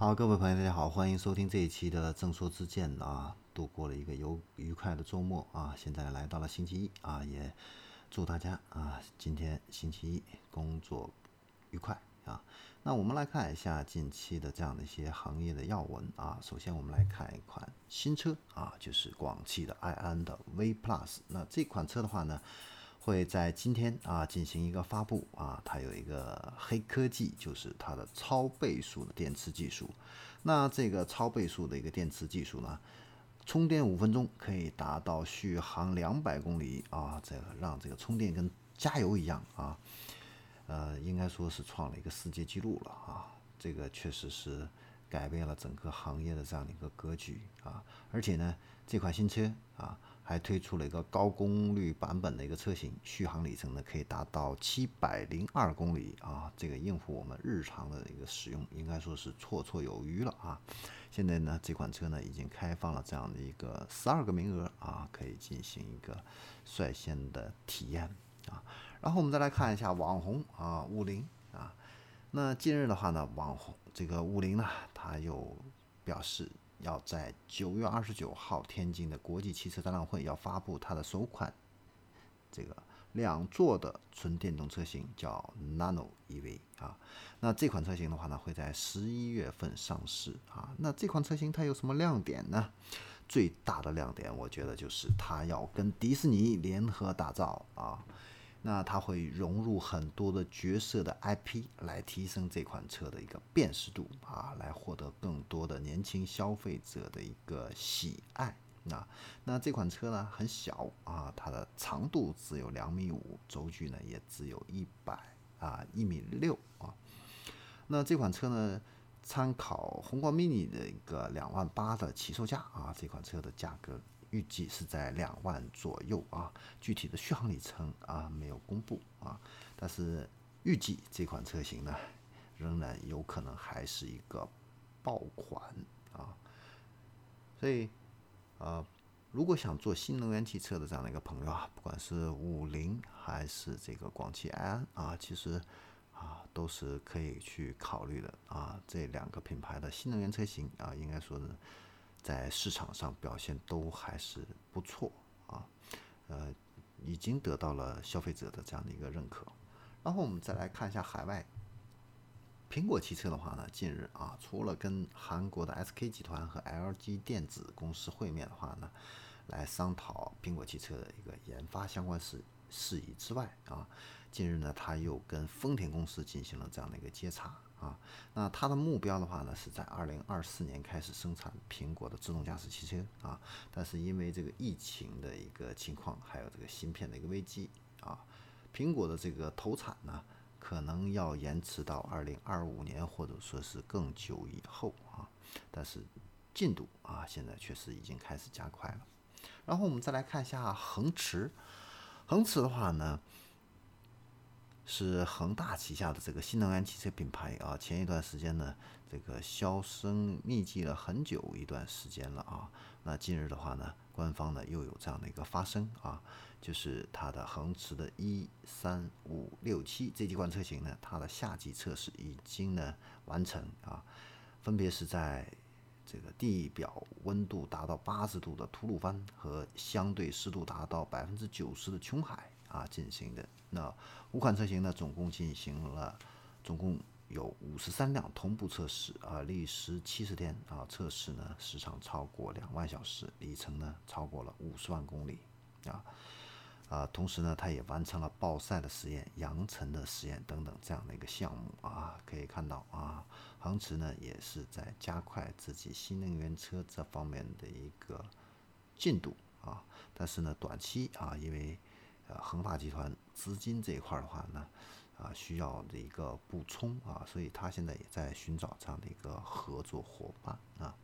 好，各位朋友，大家好，欢迎收听这一期的正说之见啊，度过了一个愉愉快的周末啊，现在来到了星期一啊，也祝大家啊，今天星期一工作愉快啊。那我们来看一下近期的这样的一些行业的要闻啊。首先，我们来看一款新车啊，就是广汽的埃安的 V Plus。那这款车的话呢？会在今天啊进行一个发布啊，它有一个黑科技，就是它的超倍速的电池技术。那这个超倍速的一个电池技术呢，充电五分钟可以达到续航两百公里啊，这个让这个充电跟加油一样啊，呃，应该说是创了一个世界纪录了啊，这个确实是改变了整个行业的这样的一个格局啊，而且呢，这款新车啊。还推出了一个高功率版本的一个车型，续航里程呢可以达到七百零二公里啊，这个应付我们日常的一个使用，应该说是绰绰有余了啊。现在呢，这款车呢已经开放了这样的一个十二个名额啊，可以进行一个率先的体验啊。然后我们再来看一下网红啊，五菱啊，那近日的话呢，网红这个五菱呢，它又表示。要在九月二十九号天津的国际汽车展览会要发布它的首款这个两座的纯电动车型，叫 Nano EV 啊。那这款车型的话呢，会在十一月份上市啊。那这款车型它有什么亮点呢？最大的亮点，我觉得就是它要跟迪士尼联合打造啊。那它会融入很多的角色的 IP 来提升这款车的一个辨识度啊，来获得更多的年轻消费者的一个喜爱。那那这款车呢很小啊，它的长度只有两米五，轴距呢也只有一百啊一米六啊。那这款车呢，参考宏光 mini 的一个两万八的起售价啊，这款车的价格。预计是在两万左右啊，具体的续航里程啊没有公布啊，但是预计这款车型呢，仍然有可能还是一个爆款啊，所以呃，如果想做新能源汽车的这样的一个朋友啊，不管是五菱还是这个广汽埃安啊，其实啊都是可以去考虑的啊，这两个品牌的新能源车型啊，应该说是。在市场上表现都还是不错啊，呃，已经得到了消费者的这样的一个认可。然后我们再来看一下海外，苹果汽车的话呢，近日啊，除了跟韩国的 SK 集团和 LG 电子公司会面的话呢，来商讨苹果汽车的一个研发相关事事宜之外啊，近日呢，他又跟丰田公司进行了这样的一个接洽。啊，那它的目标的话呢，是在二零二四年开始生产苹果的自动驾驶汽车啊。但是因为这个疫情的一个情况，还有这个芯片的一个危机啊，苹果的这个投产呢，可能要延迟到二零二五年或者说是更久以后啊。但是进度啊，现在确实已经开始加快了。然后我们再来看一下恒驰，恒驰的话呢。是恒大旗下的这个新能源汽车品牌啊，前一段时间呢，这个销声匿迹了很久一段时间了啊。那近日的话呢，官方呢又有这样的一个发声啊，就是它的恒驰的一三五六七这几款车型呢，它的夏季测试已经呢完成啊，分别是在这个地表温度达到八十度的吐鲁番和相对湿度达到百分之九十的琼海。啊，进行的。那五款车型呢，总共进行了，总共有五十三辆同步测试啊，历时七十天啊，测试呢时长超过两万小时，里程呢超过了五十万公里啊啊，同时呢，它也完成了暴晒的实验、扬尘的实验等等这样的一个项目啊，可以看到啊，恒驰呢也是在加快自己新能源车这方面的一个进度啊，但是呢，短期啊，因为恒大集团资金这一块的话呢，啊，需要的一个补充啊，所以他现在也在寻找这样的一个合作伙伴啊。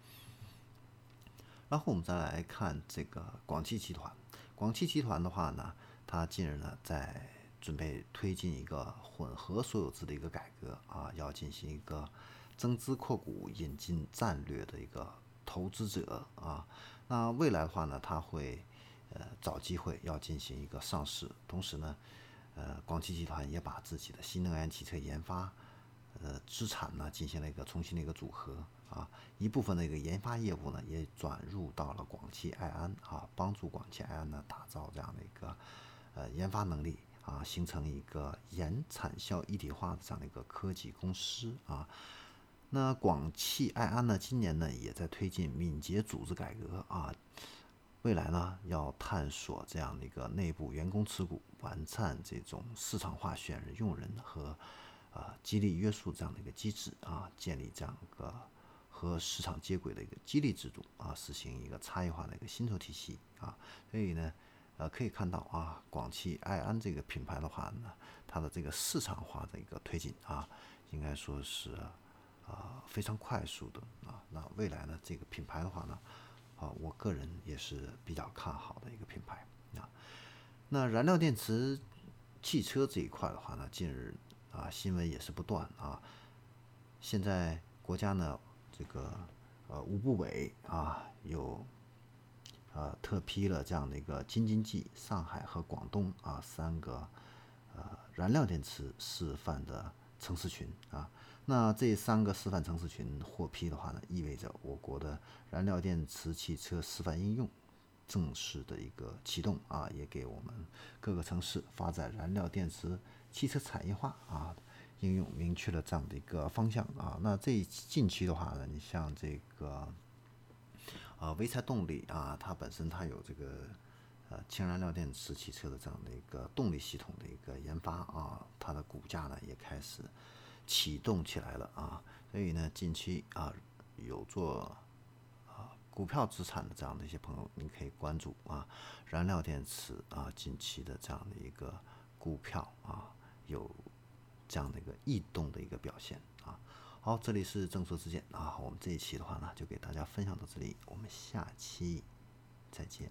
然后我们再来看这个广汽集团，广汽集团的话呢，它近日呢在准备推进一个混合所有制的一个改革啊，要进行一个增资扩股、引进战略的一个投资者啊。那未来的话呢，它会。呃，找机会要进行一个上市，同时呢，呃，广汽集团也把自己的新能源汽车研发，呃，资产呢进行了一个重新的一个组合啊，一部分的一个研发业务呢也转入到了广汽埃安啊，帮助广汽埃安呢打造这样的一个呃研发能力啊，形成一个研产销一体化的这样的一个科技公司啊。那广汽埃安呢，今年呢也在推进敏捷组织改革啊，未来呢要探索这样的一个内部员工持股，完善这种市场化选人用人和呃激励约束这样的一个机制啊，建立这样一个和市场接轨的一个激励制度啊，实行一个差异化的一个薪酬体系啊，所以呢，呃可以看到啊，广汽埃安这个品牌的话呢，它的这个市场化的一个推进啊，应该说是。啊，非常快速的啊，那未来呢，这个品牌的话呢，啊，我个人也是比较看好的一个品牌啊。那燃料电池汽车这一块的话呢，近日啊新闻也是不断啊。现在国家呢，这个呃五部委啊有呃特批了这样的一个京津冀、上海和广东啊三个呃燃料电池示范的城市群啊。那这三个示范城市群获批的话呢，意味着我国的燃料电池汽车示范应用正式的一个启动啊，也给我们各个城市发展燃料电池汽车产业化啊应用明确了这样的一个方向啊。那这近期的话呢，你像这个呃潍柴动力啊，它本身它有这个呃氢燃料电池汽车的这样的一个动力系统的一个研发啊，它的股价呢也开始。启动起来了啊，所以呢，近期啊有做啊股票资产的这样的一些朋友，你可以关注啊燃料电池啊近期的这样的一个股票啊有这样的一个异动的一个表现啊。好，这里是正说之见啊，我们这一期的话呢就给大家分享到这里，我们下期再见。